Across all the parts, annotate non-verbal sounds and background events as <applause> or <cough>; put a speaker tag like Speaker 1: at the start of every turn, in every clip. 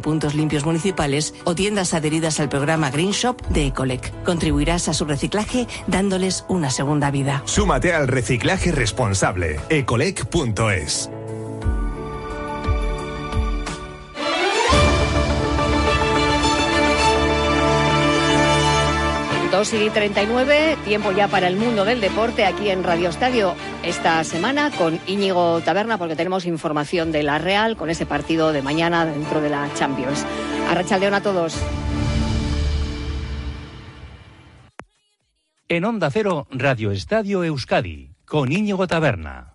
Speaker 1: puntos limpios municipales o tiendas adheridas al programa Green Shop de Ecolec. Contribuirás a su reciclaje dándoles una segunda vida.
Speaker 2: Súmate al reciclaje responsable. ecolec.es.
Speaker 3: 2 y 39, tiempo ya para el mundo del deporte aquí en Radio Estadio esta semana con Íñigo Taberna porque tenemos información de la Real con ese partido de mañana dentro de la Champions. Arrachaldeón a todos.
Speaker 4: En Onda Cero, Radio Estadio Euskadi con Íñigo Taberna.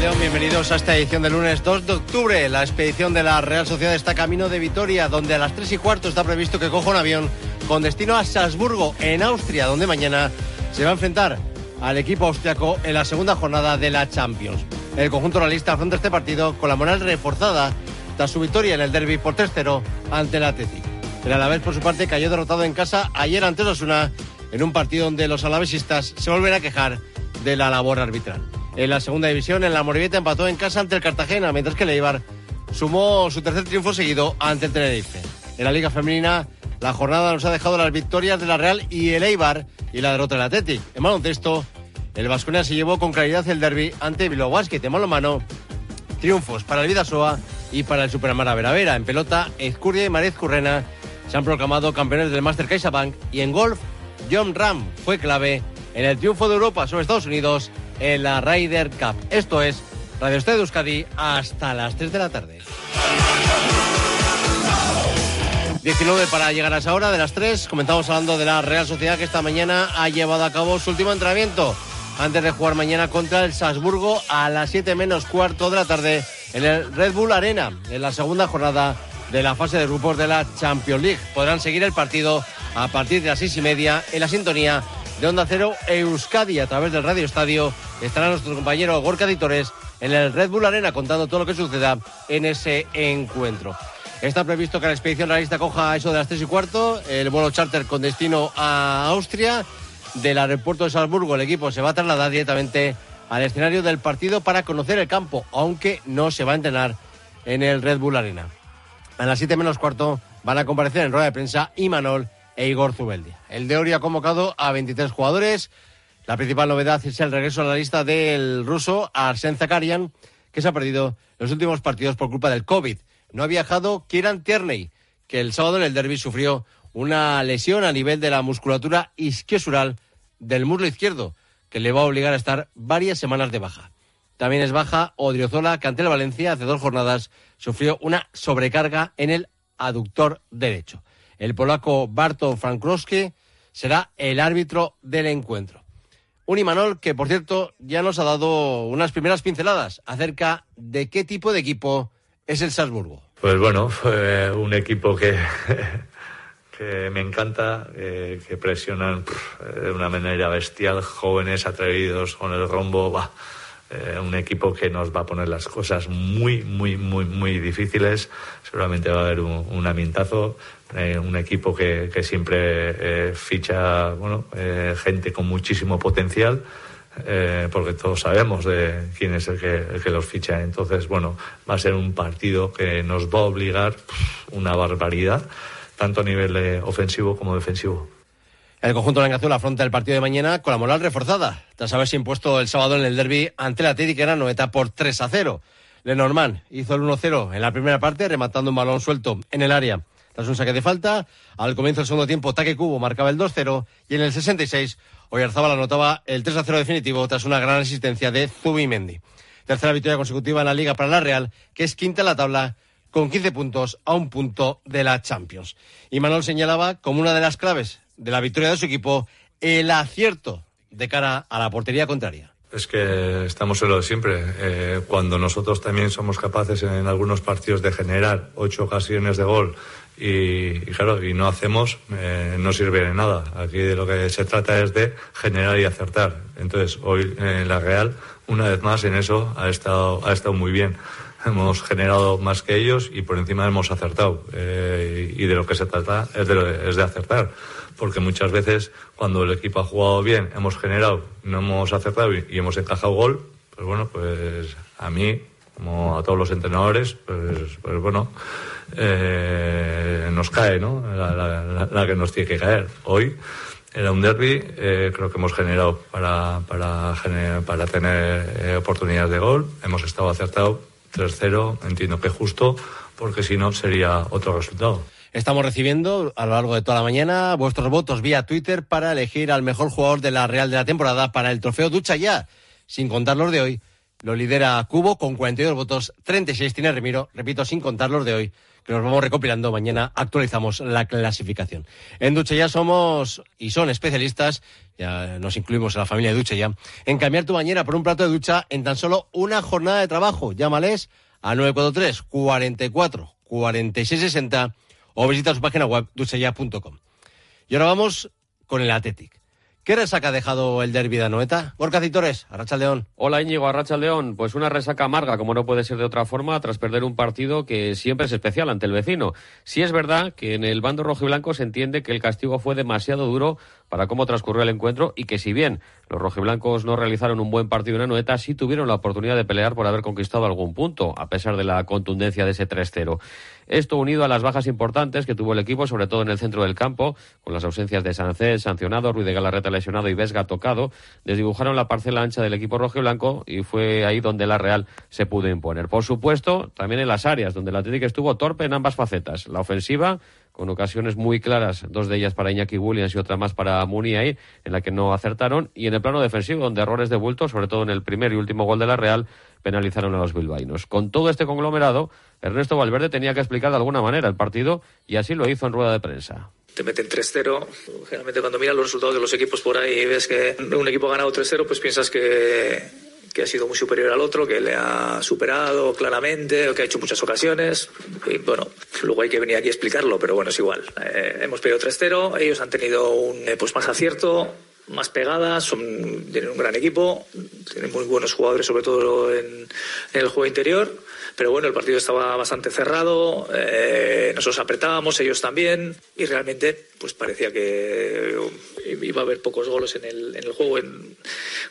Speaker 5: León, bienvenidos a esta edición del lunes 2 de octubre. La expedición de la Real Sociedad está camino de Vitoria, donde a las 3 y cuarto está previsto que coja un avión con destino a Salzburgo, en Austria, donde mañana se va a enfrentar al equipo austriaco en la segunda jornada de la Champions. El conjunto realista afronta este partido con la moral reforzada tras su victoria en el derby por 3-0 ante el Athletic. El Alavés, por su parte, cayó derrotado en casa ayer ante Osasuna en un partido donde los alavesistas se vuelven a quejar de la labor arbitral. En la segunda división, en la Moribeta empató en casa ante el Cartagena, mientras que el Eibar sumó su tercer triunfo seguido ante el Tenerife. En la Liga Femenina, la jornada nos ha dejado las victorias de la Real y el Eibar y la derrota del Athletic. En baloncesto, el Vasconia se llevó con claridad el derby ante Bilbao Basket. En mano, triunfos para el Vidasoa y para el Superamara Veravera. En pelota, Ezcurdia y Marez Currena se han proclamado campeones del Master CaixaBank y en golf, John Ram fue clave en el triunfo de Europa sobre Estados Unidos en la Ryder Cup. Esto es Radio Estadio Euskadi hasta las 3 de la tarde. 19 para llegar a esa hora de las 3. Comenzamos hablando de la Real Sociedad que esta mañana ha llevado a cabo su último entrenamiento antes de jugar mañana contra el Salzburgo a las 7 menos cuarto de la tarde en el Red Bull Arena en la segunda jornada de la fase de grupos de la Champions League. Podrán seguir el partido a partir de las 6 y media en la sintonía de Onda Cero Euskadi a través del Radio Estadio. Estará nuestro compañero Gorka Ditores en el Red Bull Arena contando todo lo que suceda en ese encuentro. Está previsto que la expedición realista coja eso de las tres y cuarto, el vuelo charter con destino a Austria. Del aeropuerto de Salzburgo el equipo se va a trasladar directamente al escenario del partido para conocer el campo, aunque no se va a entrenar en el Red Bull Arena. A las siete menos cuarto van a comparecer en rueda de prensa Imanol e Igor. El de Ori ha convocado a 23 jugadores. La principal novedad es el regreso a la lista del ruso Arsen Zakarian, que se ha perdido los últimos partidos por culpa del COVID. No ha viajado Kieran Tierney, que el sábado en el derby sufrió una lesión a nivel de la musculatura isquiosural del muslo izquierdo, que le va a obligar a estar varias semanas de baja. También es baja Odriozola, que ante el Valencia hace dos jornadas sufrió una sobrecarga en el aductor derecho. El polaco Barto Frankrowski será el árbitro del encuentro. Un Imanol que, por cierto, ya nos ha dado unas primeras pinceladas acerca de qué tipo de equipo es el Salzburgo.
Speaker 6: Pues bueno, fue un equipo que, <laughs> me encanta, eh, que presionan de una manera bestial, jóvenes, atrevidos, con el rombo. eh, un equipo que nos va a poner las cosas muy, muy, muy, muy difíciles. Seguramente va a haber un, un. Eh, un equipo que, siempre eh, ficha bueno, gente con muchísimo potencial. porque todos sabemos de quién es el que, los ficha. Entonces, bueno, va a ser un partido que nos va a obligar una barbaridad, tanto a nivel ofensivo como defensivo.
Speaker 5: El conjunto de Azul afronta el partido de mañana con la moral reforzada, tras haberse impuesto el sábado en el derby ante la era Noeta por 3 a 0. Lenormand hizo el 1-0 en la primera parte, rematando un balón suelto en el área. Tras un saque de falta, al comienzo del segundo tiempo, Taque Cubo marcaba el 2-0 y en el 66, Oyarzábal anotaba el 3-0 definitivo tras una gran asistencia de Zubimendi. Tercera victoria consecutiva en la Liga para la Real, que es quinta en la tabla con 15 puntos a un punto de la Champions. Y Manuel señalaba como una de las claves de la victoria de su equipo el acierto de cara a la portería contraria.
Speaker 6: Es que estamos en lo de siempre. Eh, cuando nosotros también somos capaces en algunos partidos de generar ocho ocasiones de gol y, claro, y no hacemos, eh, no sirve de nada. Aquí de lo que se trata es de generar y acertar. Entonces, hoy en la Real, una vez más en eso, ha estado, ha estado muy bien. Hemos generado más que ellos y por encima hemos acertado. Eh, y de lo que se trata es de, es de acertar porque muchas veces cuando el equipo ha jugado bien, hemos generado, no hemos acertado y, hemos encajado gol, pues bueno, pues a mí, como a todos los entrenadores, pues, pues bueno, eh, nos cae, ¿no? La, que nos tiene que caer. Hoy era un derby, eh, creo que hemos generado para, para, para tener eh, oportunidades de gol, hemos estado acertados 3-0, entiendo que justo, porque si no sería otro resultado.
Speaker 5: Estamos recibiendo a lo largo de toda la mañana vuestros votos vía Twitter para elegir al mejor jugador de la Real de la temporada para el trofeo Ducha Ya, sin contar los de hoy. Lo lidera Cubo con 42 votos, 36 tiene Remiro, repito, sin contar los de hoy, que nos vamos recopilando. Mañana actualizamos la clasificación. En Ducha Ya somos y son especialistas, ya nos incluimos en la familia de Ducha Ya, en cambiar tu bañera por un plato de ducha en tan solo una jornada de trabajo. Llámales a 943 44 46 60 o visita su página web duchaya.com. Y ahora vamos con el Athletic. ¿Qué resaca ha dejado el derbi de Anoeta? Gorka Citores, León.
Speaker 7: Hola Íñigo, León. Pues una resaca amarga, como no puede ser de otra forma, tras perder un partido que siempre es especial ante el vecino. Sí es verdad que en el bando rojo y blanco se entiende que el castigo fue demasiado duro para cómo transcurrió el encuentro y que si bien los rojiblancos no realizaron un buen partido en Anoeta, sí tuvieron la oportunidad de pelear por haber conquistado algún punto, a pesar de la contundencia de ese 3-0. Esto unido a las bajas importantes que tuvo el equipo, sobre todo en el centro del campo, con las ausencias de Sancés sancionado, Ruiz de Galarreta lesionado y Vesga tocado, desdibujaron la parcela ancha del equipo rojo y fue ahí donde la Real se pudo imponer. Por supuesto, también en las áreas donde la Atlético estuvo torpe en ambas facetas. La ofensiva con ocasiones muy claras, dos de ellas para Iñaki Williams y otra más para Muniain, en la que no acertaron, y en el plano defensivo, donde errores de bulto, sobre todo en el primer y último gol de la Real, penalizaron a los bilbaínos. Con todo este conglomerado, Ernesto Valverde tenía que explicar de alguna manera el partido y así lo hizo en rueda de prensa
Speaker 8: te meten 3-0. Generalmente cuando miras los resultados de los equipos por ahí y ves que un equipo ha ganado 3-0, pues piensas que, que ha sido muy superior al otro, que le ha superado claramente, o que ha hecho muchas ocasiones. Y bueno, luego hay que venir aquí a explicarlo, pero bueno, es igual. Eh, hemos pedido 3-0, ellos han tenido un eh, pues más acierto, más pegadas, son, tienen un gran equipo, tienen muy buenos jugadores, sobre todo en, en el juego interior. Pero bueno, el partido estaba bastante cerrado, eh, nosotros apretábamos, ellos también, y realmente pues parecía que iba a haber pocos goles en el, en el juego.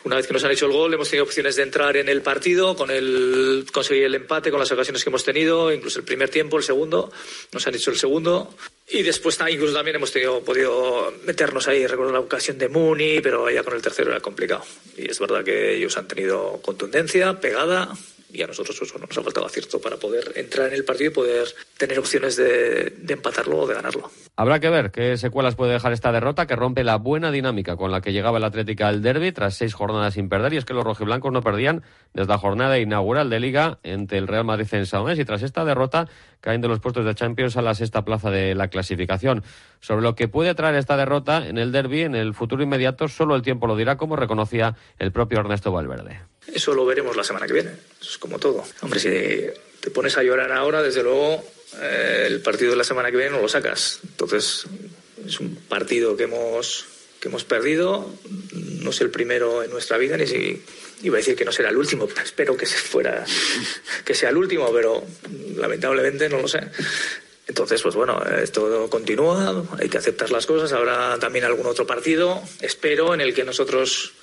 Speaker 8: una vez que nos han hecho el gol, hemos tenido opciones de entrar en el partido, con el conseguir el empate, con las ocasiones que hemos tenido, incluso el primer tiempo, el segundo, nos han hecho el segundo. Y después incluso también hemos tenido, podido meternos ahí, recuerdo la ocasión de Muni, pero ya con el tercero era complicado. Y es verdad que ellos han tenido contundencia, pegada, y a nosotros pues, nos ha faltado acierto para poder entrar en el partido y poder tener opciones de, empatarlo o de ganarlo.
Speaker 7: Habrá que ver qué secuelas puede dejar esta derrota que rompe la buena dinámica con la que llegaba el Atlético al derby tras seis jornadas sin perder y es que los rojiblancos no perdían desde la jornada inaugural de Liga entre el Real Madrid en Sao y tras esta derrota caen de los puestos de Champions a la sexta plaza de la clasificación. Sobre lo que puede traer esta derrota en el derby en el futuro inmediato solo el tiempo lo dirá como reconocía el propio Ernesto Valverde.
Speaker 8: Eso lo veremos la semana que viene. es como todo. Hombre, si te pones a llorar ahora, desde luego eh, el partido de la semana que viene no lo sacas. Entonces, es un partido que hemos, que hemos perdido. No es el primero en nuestra vida, ni si iba a decir que no será el último. <laughs> Espero que se fuera, que sea el último, pero lamentablemente no lo sé. Entonces, pues bueno, esto continúa, hay que aceptar las cosas. Habrá también algún otro partido, espero, en el que nosotros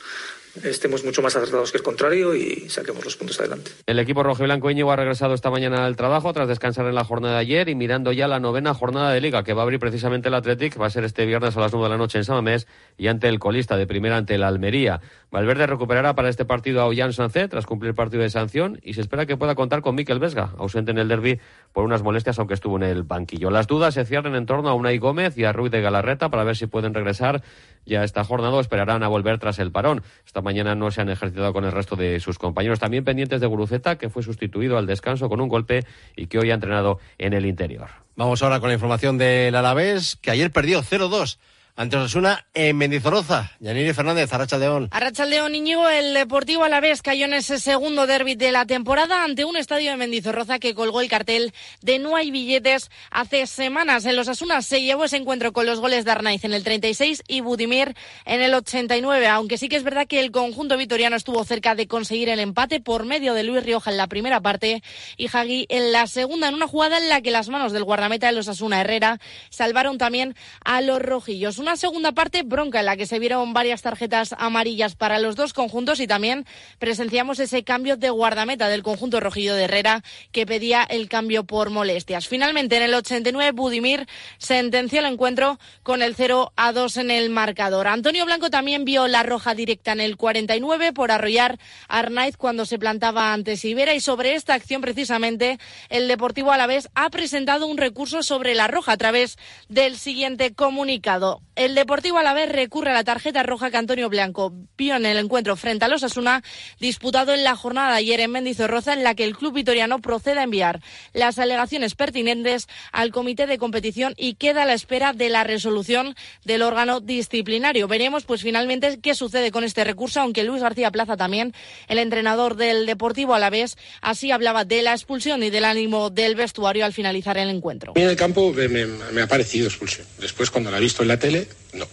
Speaker 8: estemos mucho más acertados que el contrario y saquemos los puntos adelante.
Speaker 7: El equipo rojo y blanco Íñigo ha regresado esta mañana al trabajo tras descansar en la jornada de ayer y mirando ya la novena jornada de liga que va a abrir precisamente el Athletic, va a ser este viernes a las 9 de la noche en Samamés y ante el colista de primera ante el Almería. Valverde recuperará para este partido a Ollán Sancé tras cumplir partido de sanción y se espera que pueda contar con Miquel Vesga, ausente en el derby por unas molestias aunque estuvo en el banquillo. Las dudas se cierran en torno a Unai Gómez y a Ruiz de Galarreta para ver si pueden regresar ya esta jornada o esperarán a volver tras el parón. Esta mañana no se han ejercitado con el resto de sus compañeros. También pendientes de Guruceta, que fue sustituido al descanso con un golpe y que hoy ha entrenado en el interior.
Speaker 5: Vamos ahora con la información del Alavés, que ayer perdió 0-2 ante Osasuna en Mendizorroza. Yaniri Fernández, Arrachaldeón.
Speaker 9: Arrachaldeón, Iñigo, el Deportivo Alavés cayó en ese segundo derby de la temporada ante un estadio de Mendizorroza que colgó el cartel de no hay billetes. Hace semanas en los Asuna se llevó ese encuentro con los goles de Arnaiz en el 36 y Budimir en el 89, aunque sí que es verdad que el conjunto vitoriano estuvo cerca de conseguir el empate por medio de Luis Rioja en la primera parte y Hagi en la segunda, en una jugada en la que las manos del guardameta de los Asuna Herrera salvaron también a los rojillos segunda parte bronca en la que se vieron varias tarjetas amarillas para los dos conjuntos y también presenciamos ese cambio de guardameta del conjunto rojillo de Herrera que pedía el cambio por molestias. Finalmente, en el 89, Budimir sentenció el encuentro con el 0 a 2 en el marcador. Antonio Blanco también vio la roja directa en el 49 por arrollar a Arnaiz cuando se plantaba ante Sibera y sobre esta acción precisamente el Deportivo Alavés ha presentado un recurso sobre la roja a través del siguiente comunicado. El Deportivo Alavés recurre a la tarjeta roja que Antonio Blanco vio en el encuentro frente a los Asuna disputado en la jornada ayer en Mendizorroza en la que el club vitoriano procede a enviar las alegaciones pertinentes al comité de competición y queda a la espera de la resolución del órgano disciplinario. Veremos pues finalmente qué sucede con este recurso, aunque Luis García Plaza también, el entrenador del Deportivo Alavés, así hablaba de la expulsión y del ánimo del vestuario al finalizar el encuentro.
Speaker 10: en el campo me, me ha parecido expulsión. Después cuando la he visto en la tele, no.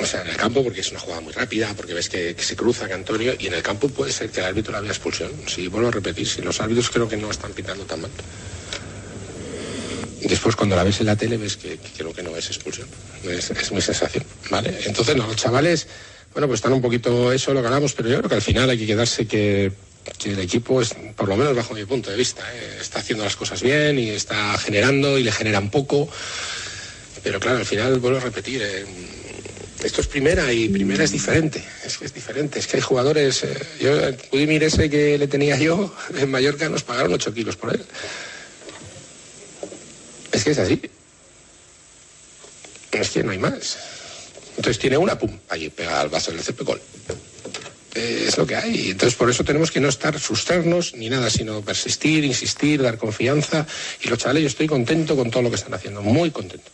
Speaker 10: O sea, en el campo porque es una jugada muy rápida, porque ves que, se cruza que Antonio, y en el campo puede ser que el árbitro la vea expulsión. Si vuelvo a repetir, si los árbitros creo que no están pitando tan mal. Después cuando la ves en la tele ves que, creo que no es expulsión. Es, es mi sensación, ¿vale? Entonces, no, los chavales, bueno, pues están un poquito eso, lo ganamos, pero yo creo que al final hay que quedarse que, el equipo, es, por lo menos bajo mi punto de vista, ¿eh? está haciendo las cosas bien y está generando y le generan poco. Pero claro, al final vuelvo a repetir, eh, esto es primera y primera es diferente, es que es diferente, es que hay jugadores, eh, yo Budimir ese que le tenía yo <laughs> en Mallorca nos pagaron 8 kilos por él. Es que es así. Es que no hay más. Entonces tiene una, pum, allí pega al vaso del CP. Eh, es lo que hay. Entonces por eso tenemos que no estar frustrarnos ni nada, sino persistir, insistir, dar confianza. Y los chavales, yo estoy contento con todo lo que están haciendo, muy contento.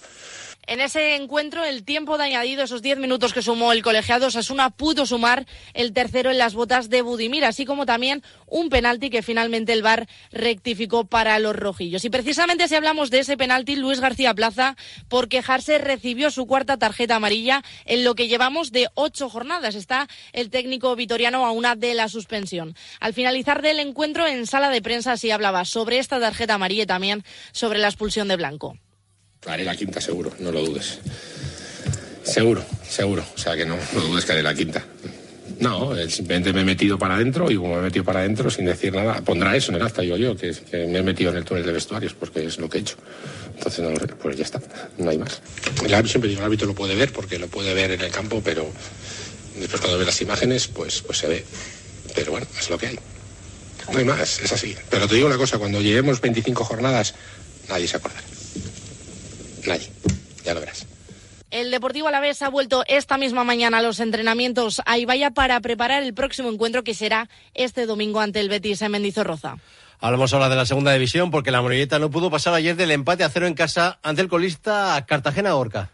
Speaker 9: En ese encuentro, el tiempo de añadido, esos 10 minutos que sumó el colegiado Sasuna, pudo sumar el tercero en las botas de Budimir, así como también un penalti que finalmente el VAR rectificó para los rojillos. Y precisamente si hablamos de ese penalti, Luis García Plaza, por quejarse, recibió su cuarta tarjeta amarilla en lo que llevamos de ocho jornadas. Está el técnico vitoriano a una de la suspensión. Al finalizar del encuentro, en sala de prensa, sí hablaba sobre esta tarjeta amarilla y también sobre la expulsión de Blanco.
Speaker 10: Haré la quinta seguro, no lo dudes. Seguro, seguro. O sea que no, no dudes que haré la quinta. No, simplemente me he metido para adentro y como me he metido para adentro sin decir nada, pondrá eso en el acta, digo yo, que, me he metido en el túnel de vestuarios porque es lo que he hecho. Entonces, no, pues ya está, no hay más. El siempre digo, el árbitro lo puede ver porque lo puede ver en el campo, pero después cuando ve las imágenes, pues, pues se ve. Pero bueno, es lo que hay. No hay más, es así. Pero te digo una cosa, cuando lleguemos 25 jornadas, nadie se acordará. Nadie. Ya lo verás.
Speaker 9: El Deportivo Alavés ha vuelto esta misma mañana a los entrenamientos a Ibaya para preparar el próximo encuentro que será este domingo ante el Betis en Mendizorroza.
Speaker 5: Hablamos ahora de la segunda división porque la Morilleta no pudo pasar ayer del empate a cero en casa ante el colista Cartagena Orca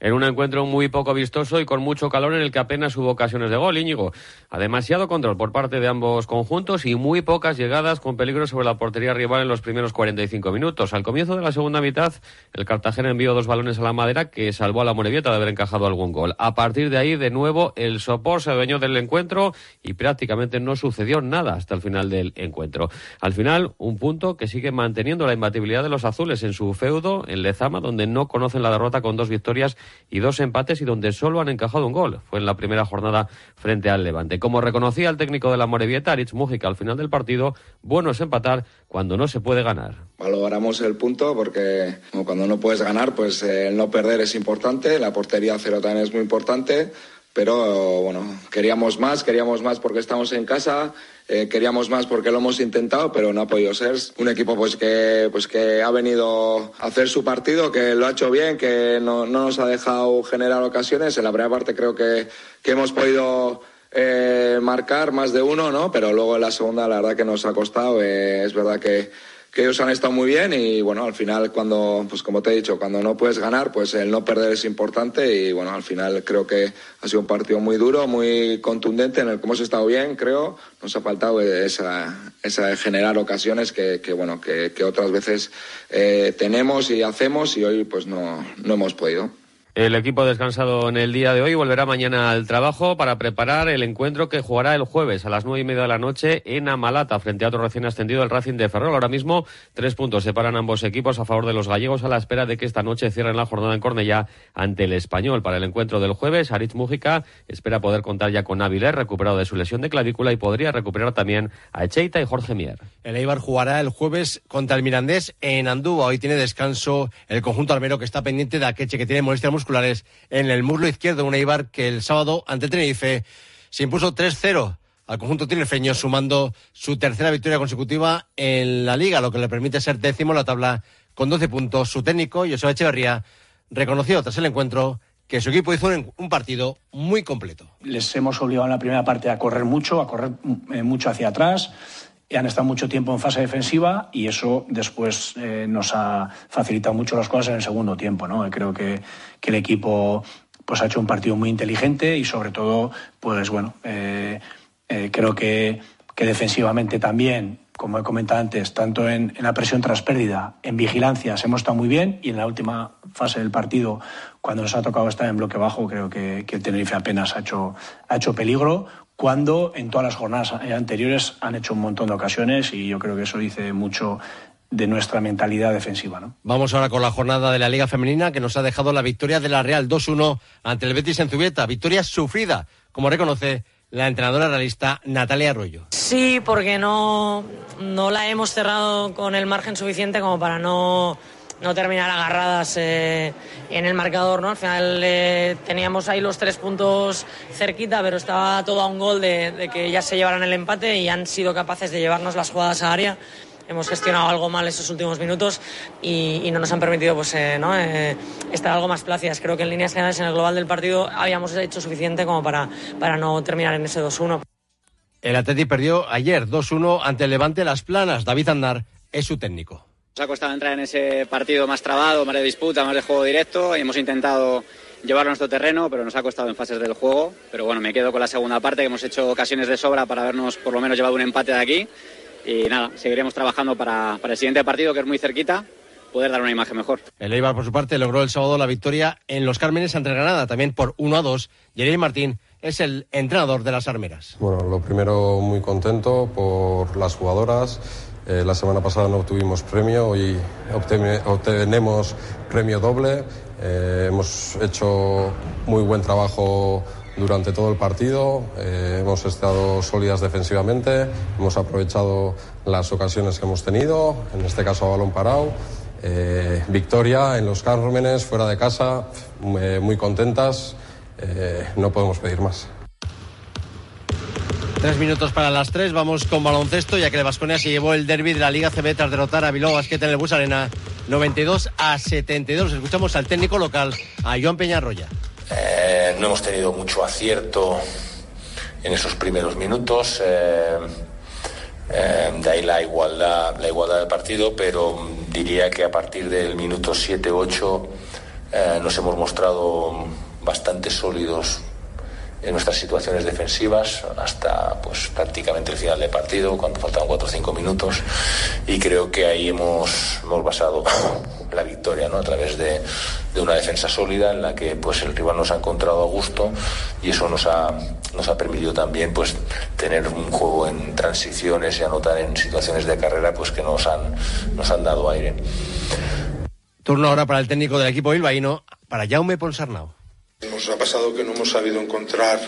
Speaker 7: en un encuentro muy poco vistoso y con mucho calor en el que apenas hubo ocasiones de gol, Íñigo. A demasiado control por parte de ambos conjuntos y muy pocas llegadas con peligro sobre la portería rival en los primeros 45 minutos. Al comienzo de la segunda mitad, el Cartagena envió dos balones a la madera que salvó a la Morevieta de haber encajado algún gol. A partir de ahí, de nuevo, el sopor se adueñó del encuentro y prácticamente no sucedió nada hasta el final del encuentro. Al final, un punto que sigue manteniendo la imbatibilidad de los azules en su feudo, en Lezama, donde no conocen la derrota con dos victorias y dos empates y donde solo han encajado un gol. Fue en la primera jornada frente al Levante. Como reconocía el técnico de la Morevieta, Aritz Mújica, al final del partido, bueno es empatar cuando no se puede ganar.
Speaker 11: Valoramos el punto porque cuando no puedes ganar, pues el no perder es importante, la portería cero también es muy importante pero bueno, queríamos más, queríamos más porque estamos en casa, eh, queríamos más porque lo hemos intentado, pero no ha podido ser. Un equipo pues que, pues que ha venido a hacer su partido, que lo ha hecho bien, que no, nos ha dejado generar ocasiones. En la primera parte creo que, que hemos podido eh, marcar más de uno, ¿no? Pero luego en la segunda la verdad que nos ha costado. Eh, es verdad que que ellos han estado muy bien y bueno, al final cuando, pues como te he dicho, cuando no puedes ganar, pues el no perder es importante y bueno, al final creo que ha sido un partido muy duro, muy contundente en el que hemos estado bien, creo, nos ha faltado esa, esa generar ocasiones que, que bueno, que, que, otras veces eh, tenemos y hacemos y hoy pues no, no hemos podido.
Speaker 7: El equipo descansado en el día de hoy volverá mañana al trabajo para preparar el encuentro que jugará el jueves a las nueve y media de la noche en Amalata frente a otro recién ascendido, el Racing de Ferrol. Ahora mismo tres puntos separan ambos equipos a favor de los gallegos a la espera de que esta noche cierren la jornada en Cornellá ante el español. Para el encuentro del jueves, Aritz Mújica espera poder contar ya con Avilés, recuperado de su lesión de clavícula, y podría recuperar también a Echeita y Jorge Mier.
Speaker 5: El Eibar jugará el jueves contra el Mirandés en Andúa. Hoy tiene descanso el conjunto armero que está pendiente de Akeche, que tiene molestias musculares en el muslo izquierdo. Un Eibar que el sábado ante Tenerife se impuso 3-0 al conjunto tinerfeño, sumando su tercera victoria consecutiva en la liga, lo que le permite ser décimo en la tabla con 12 puntos. Su técnico, José Echeverría, reconoció tras el encuentro que su equipo hizo un partido muy completo.
Speaker 12: Les hemos obligado en la primera parte a correr mucho, a correr eh, mucho hacia atrás han estado mucho tiempo en fase defensiva y eso después eh, nos ha facilitado mucho las cosas en el segundo tiempo. ¿no? Creo que, que, el equipo pues, ha hecho un partido muy inteligente y sobre todo, pues bueno, eh, eh, creo que, que, defensivamente también, como he comentado antes, tanto en, en la presión tras pérdida, en vigilancias hemos estado muy bien y en la última fase del partido, cuando nos ha tocado estar en bloque bajo, creo que, que el Tenerife apenas ha hecho, ha hecho peligro cuando en todas las jornadas anteriores han hecho un montón de ocasiones y yo creo que eso dice mucho de nuestra mentalidad defensiva. ¿no?
Speaker 5: Vamos ahora con la jornada de la Liga Femenina que nos ha dejado la victoria de la Real 2-1 ante el Betis en Zubieta. Victoria sufrida, como reconoce la entrenadora realista Natalia Arroyo.
Speaker 13: Sí, porque no, no la hemos cerrado con el margen suficiente como para no no terminar agarradas eh, en el marcador, ¿no? Al final eh, teníamos ahí los tres puntos cerquita, pero estaba todo a un gol de, que ya se llevaran el empate y han sido capaces de llevarnos las jugadas a área. Hemos gestionado algo mal esos últimos minutos y, no nos han permitido pues, eh, ¿no? estar algo más plácidas. Creo que en líneas generales en el global del partido habíamos hecho suficiente como para, para no terminar en ese 2-1.
Speaker 5: El Atleti perdió ayer 2-1 ante el Levante Las Planas. David Andar es su técnico.
Speaker 14: Nos ha costado entrar en ese partido más trabado, más de disputa, más de juego directo. Y hemos intentado llevarlo a nuestro terreno, pero nos ha costado en fases del juego. Pero bueno, me quedo con la segunda parte, que hemos hecho ocasiones de sobra para habernos por lo menos llevado un empate de aquí. Y nada, seguiremos trabajando para, para el siguiente partido, que es muy cerquita, poder dar una imagen mejor.
Speaker 5: El Eibar, por su parte, logró el sábado la victoria en Los Cármenes ante Granada, también por 1 a 2. Yerel Martín es el entrenador de las armeras.
Speaker 15: Bueno, lo primero, muy contento por las jugadoras eh, la semana pasada no obtuvimos premio, hoy obtenemos premio doble. Eh, hemos hecho muy buen trabajo durante todo el partido, eh, hemos estado sólidas defensivamente, hemos aprovechado las ocasiones que hemos tenido, en este caso a balón parado. victoria en los Cármenes, fuera de casa, muy contentas, no podemos pedir más.
Speaker 5: Tres minutos para las tres, vamos con baloncesto, ya que el Vasconia se llevó el derby de la Liga CB tras derrotar a Bilbao Basket en el Bus Arena 92 a 72. Escuchamos al técnico local, a Joan Peñarroya.
Speaker 16: Eh, no hemos tenido mucho acierto en esos primeros minutos. Eh, eh, de ahí la igualdad, la igualdad del partido, pero diría que a partir del minuto 7-8 nos hemos mostrado bastante sólidos en nuestras situaciones defensivas hasta pues prácticamente el final del partido, cuando faltaban 4 o 5 minutos. Y creo que ahí hemos, hemos basado <laughs> la victoria ¿no? a través de, de, una defensa sólida en la que pues el rival nos ha encontrado a gusto y eso nos ha, nos ha permitido también pues tener un juego en transiciones y anotar en situaciones de carrera pues que nos han, nos han dado aire.
Speaker 5: Turno ahora para el técnico del equipo bilbaíno, para Jaume Ponsarnau.
Speaker 17: Nos ha pasado que no hemos sabido encontrar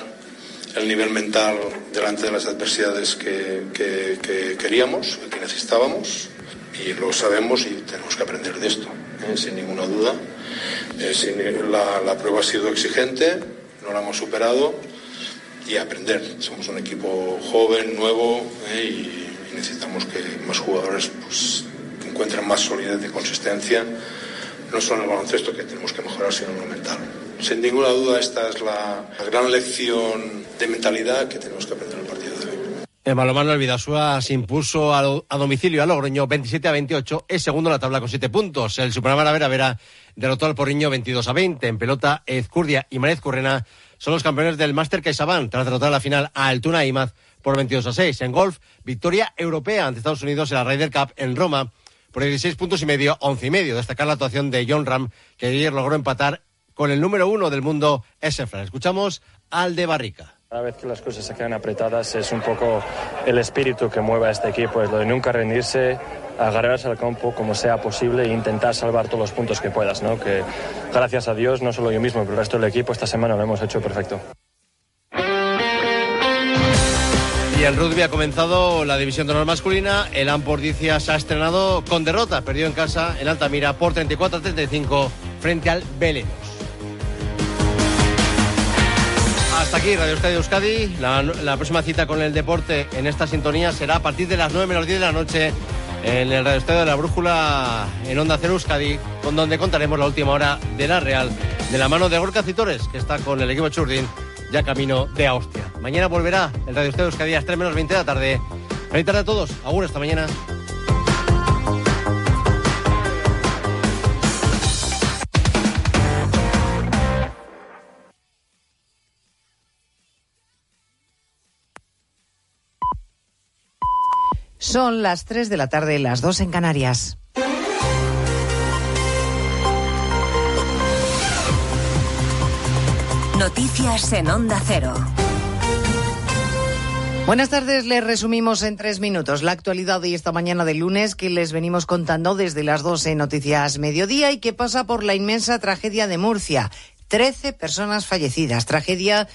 Speaker 17: el nivel mental delante de las adversidades que, queríamos, que necesitábamos, y lo sabemos y tenemos que aprender de esto, ¿eh? sin ninguna duda. Eh, la, prueba ha sido exigente, no la hemos superado y aprender. Somos un equipo joven, nuevo ¿eh? y, necesitamos que más jugadores pues, encuentren más solidez y consistencia, no solo en el baloncesto que tenemos que mejorar, sino en lo mental. Sin ninguna duda, esta es la, gran lección de mentalidad que tenemos que aprender en el partido de hoy.
Speaker 5: El balonmano Vidasúa se impuso a, domicilio a Logroño 27 a 28, es segundo en la tabla con 7 puntos. El Superamara Vera Vera derrotó al Porriño 22 a 20. En pelota, Ezcurdia y Marez Currena son los campeones del Master CaixaBank tras derrotar la final a Altuna Imaz por 22 a 6. En golf, victoria europea ante Estados Unidos en la Ryder Cup en Roma por 16 puntos y medio, 11 y medio. Destacar la actuación de John Ram, que ayer logró empatar con el número uno del mundo, Esefran. Escuchamos al de Barrica.
Speaker 18: Cada vez que las cosas se quedan apretadas es un poco el espíritu que mueve a este equipo, es lo de nunca rendirse, agarrarse al campo como sea posible e intentar salvar todos los puntos que puedas, ¿no? Que gracias a Dios, no solo yo mismo, pero el resto del equipo esta semana lo hemos hecho perfecto.
Speaker 5: Y el rugby ha comenzado la división de honor masculina. El Ampordicia se ha estrenado con derrota. Perdió en casa en Altamira por 34-35 frente al Belenos. Hasta aquí Radio Euskadi. La, la, próxima cita con el deporte en esta sintonía será a partir de las 9 menos 10 de la noche en el Radio Estadio de la Brújula en Onda Cero Euskadi, con donde contaremos la última hora de la Real de la mano de Gorka Citores, que está con el equipo Churdin ya camino de Austria. Mañana volverá el Radio Estadio Euskadi a las 3 menos 20 de la tarde. Feliz tarde a todos. Agur, esta mañana.
Speaker 19: Son las 3 de la tarde, las 2 en Canarias.
Speaker 20: Noticias en Onda Cero.
Speaker 19: Buenas tardes, les resumimos en tres minutos la actualidad de esta mañana de lunes que les venimos contando desde las 12 en Noticias Mediodía y que pasa por la inmensa tragedia de Murcia. Trece personas fallecidas, tragedia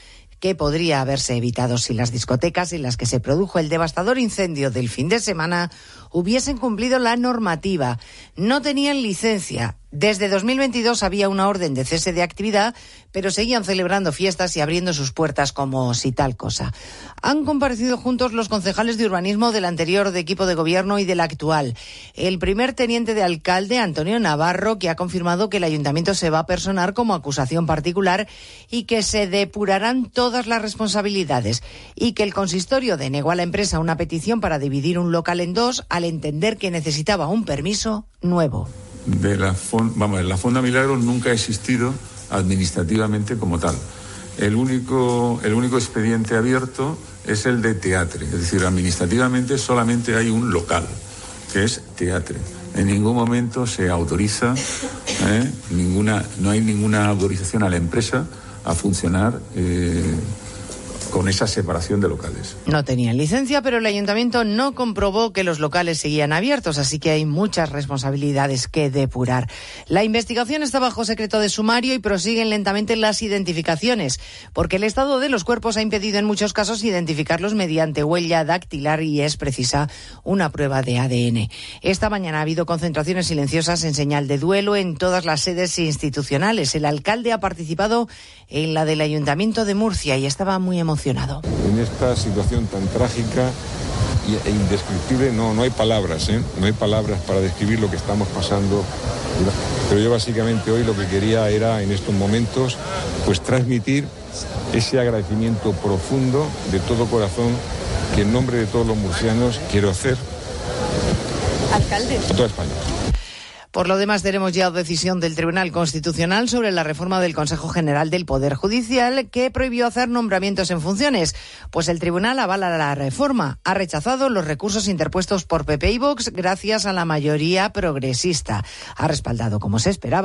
Speaker 19: que podría haberse evitado si las discotecas en las que se produjo el devastador incendio del fin de semana hubiesen cumplido la normativa. No tenían licencia. Desde 2022 había una orden de cese de actividad, pero seguían celebrando fiestas y abriendo sus puertas como si tal cosa. Han comparecido juntos los concejales de urbanismo del anterior equipo de gobierno y del actual. El primer teniente de alcalde, Antonio Navarro, que ha confirmado que el ayuntamiento se va a personar como acusación particular y que se depurarán todas las responsabilidades y que el consistorio denegó a la empresa una petición para dividir un local en dos entender que necesitaba un permiso nuevo
Speaker 21: de la, vamos, la Fonda Milagros nunca ha existido administrativamente como tal. El único, el único expediente abierto es el de teatre, es decir, administrativamente solamente hay un local, que es teatre. En ningún momento se autoriza, ¿eh? ninguna, no hay ninguna autorización a la empresa a funcionar. Eh, con esa separación de locales.
Speaker 19: No tenían licencia, pero el ayuntamiento no comprobó que los locales seguían abiertos, así que hay muchas responsabilidades que depurar. La investigación está bajo secreto de sumario y prosiguen lentamente las identificaciones, porque el estado de los cuerpos ha impedido en muchos casos identificarlos mediante huella dactilar y es precisa una prueba de ADN. Esta mañana ha habido concentraciones silenciosas en señal de duelo en todas las sedes institucionales. El alcalde ha participado en la del ayuntamiento de Murcia y estaba muy emocionado.
Speaker 21: En esta situación tan trágica e indescriptible no, no hay palabras, ¿eh? no hay palabras para describir lo que estamos pasando. Pero yo básicamente hoy lo que quería era en estos momentos pues transmitir ese agradecimiento profundo de todo corazón que en nombre de todos los murcianos quiero hacer
Speaker 19: Alcalde.
Speaker 21: a toda España.
Speaker 19: Por lo demás, tenemos ya decisión del Tribunal Constitucional sobre la reforma del Consejo General del Poder Judicial que prohibió hacer nombramientos en funciones. Pues el Tribunal avala la reforma. Ha rechazado los recursos interpuestos por PP y Vox gracias a la mayoría progresista. Ha respaldado, como se esperaba,